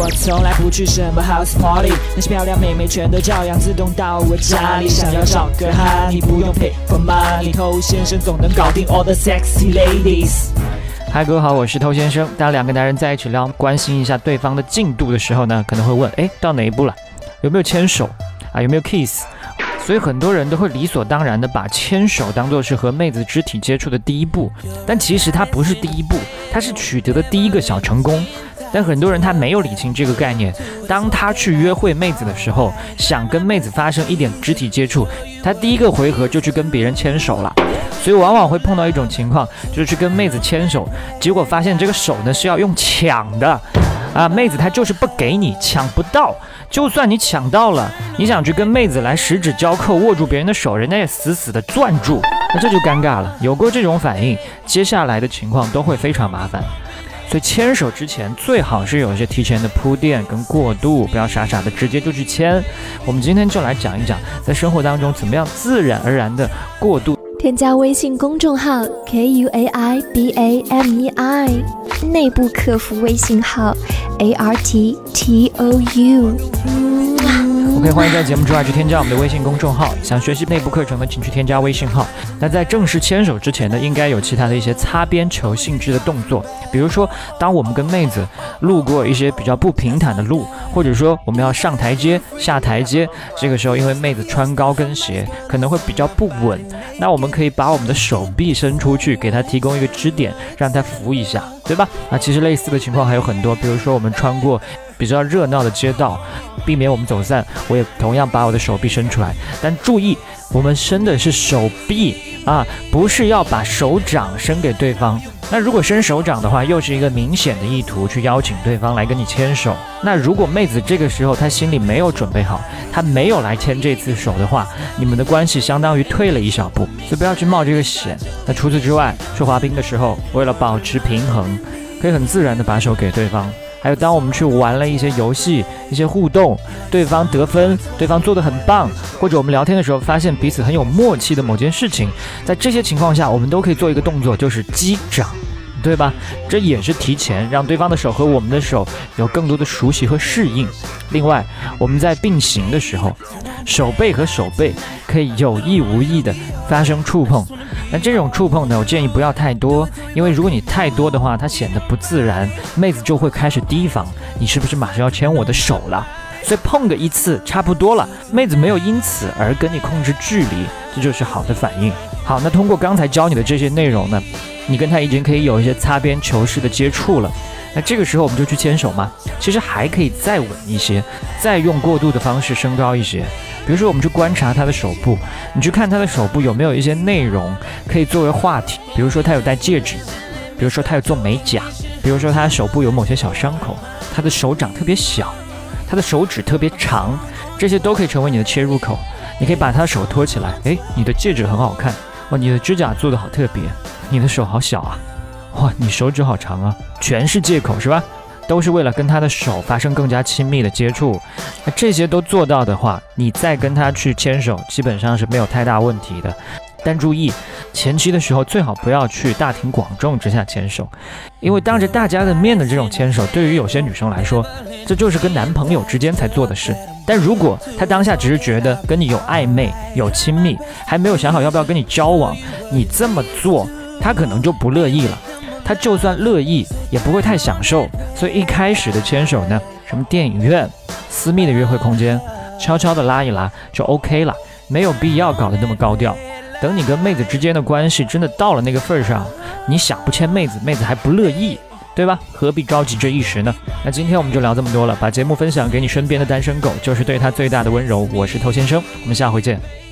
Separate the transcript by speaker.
Speaker 1: 我从来不去什么 house party，那些漂亮妹妹全都照样自动到我家里。想要找个哈，你不用 pay for money，偷先生总能搞定 all the sexy ladies。
Speaker 2: 嗨，各位好，我是偷先生。当两个男人在一起聊，关心一下对方的进度的时候呢，可能会问，哎，到哪一步了？有没有牵手啊？有没有 kiss？所以很多人都会理所当然的把牵手当做是和妹子肢体接触的第一步，但其实它不是第一步，它是取得的第一个小成功。但很多人他没有理清这个概念，当他去约会妹子的时候，想跟妹子发生一点肢体接触，他第一个回合就去跟别人牵手了。所以往往会碰到一种情况，就是去跟妹子牵手，结果发现这个手呢是要用抢的，啊，妹子她就是不给你，抢不到。就算你抢到了，你想去跟妹子来十指交扣握住别人的手，人家也死死的攥住，那这就尴尬了。有过这种反应，接下来的情况都会非常麻烦。所以牵手之前最好是有一些提前的铺垫跟过渡，不要傻傻的直接就去牵。我们今天就来讲一讲，在生活当中怎么样自然而然的过渡。
Speaker 3: 添加微信公众号 k u a i b a m e i，内部客服微信号 a r t t o u。
Speaker 2: OK，欢迎在节目之外去添加我们的微信公众号。想学习内部课程的，请去添加微信号。那在正式牵手之前呢，应该有其他的一些擦边球性质的动作，比如说，当我们跟妹子路过一些比较不平坦的路，或者说我们要上台阶、下台阶，这个时候因为妹子穿高跟鞋可能会比较不稳，那我们可以把我们的手臂伸出去，给她提供一个支点，让她扶一下，对吧？那其实类似的情况还有很多，比如说我们穿过。比较热闹的街道，避免我们走散，我也同样把我的手臂伸出来。但注意，我们伸的是手臂啊，不是要把手掌伸给对方。那如果伸手掌的话，又是一个明显的意图去邀请对方来跟你牵手。那如果妹子这个时候她心里没有准备好，她没有来牵这次手的话，你们的关系相当于退了一小步，所以不要去冒这个险。那除此之外，去滑冰的时候，为了保持平衡，可以很自然的把手给对方。还有，当我们去玩了一些游戏、一些互动，对方得分，对方做得很棒，或者我们聊天的时候发现彼此很有默契的某件事情，在这些情况下，我们都可以做一个动作，就是击掌，对吧？这也是提前让对方的手和我们的手有更多的熟悉和适应。另外，我们在并行的时候，手背和手背可以有意无意的发生触碰。那这种触碰呢，我建议不要太多，因为如果你太多的话，它显得不自然，妹子就会开始提防你是不是马上要牵我的手了。所以碰个一次差不多了，妹子没有因此而跟你控制距离，这就是好的反应。好，那通过刚才教你的这些内容呢，你跟他已经可以有一些擦边球式的接触了。那这个时候我们就去牵手吗？其实还可以再稳一些，再用过渡的方式升高一些。比如说，我们去观察他的手部，你去看他的手部有没有一些内容可以作为话题。比如说，他有戴戒指，比如说他有做美甲，比如说他手部有某些小伤口，他的手掌特别小，他的手指特别长，这些都可以成为你的切入口。你可以把他的手托起来，诶，你的戒指很好看，哇，你的指甲做的好特别，你的手好小啊，哇，你手指好长啊，全是借口是吧？都是为了跟他的手发生更加亲密的接触，那这些都做到的话，你再跟他去牵手，基本上是没有太大问题的。但注意，前期的时候最好不要去大庭广众之下牵手，因为当着大家的面的这种牵手，对于有些女生来说，这就是跟男朋友之间才做的事。但如果她当下只是觉得跟你有暧昧、有亲密，还没有想好要不要跟你交往，你这么做，她可能就不乐意了。他就算乐意，也不会太享受。所以一开始的牵手呢，什么电影院、私密的约会空间，悄悄的拉一拉就 OK 了，没有必要搞得那么高调。等你跟妹子之间的关系真的到了那个份儿上，你想不牵妹子，妹子还不乐意，对吧？何必着急这一时呢？那今天我们就聊这么多了，把节目分享给你身边的单身狗，就是对他最大的温柔。我是偷先生，我们下回见。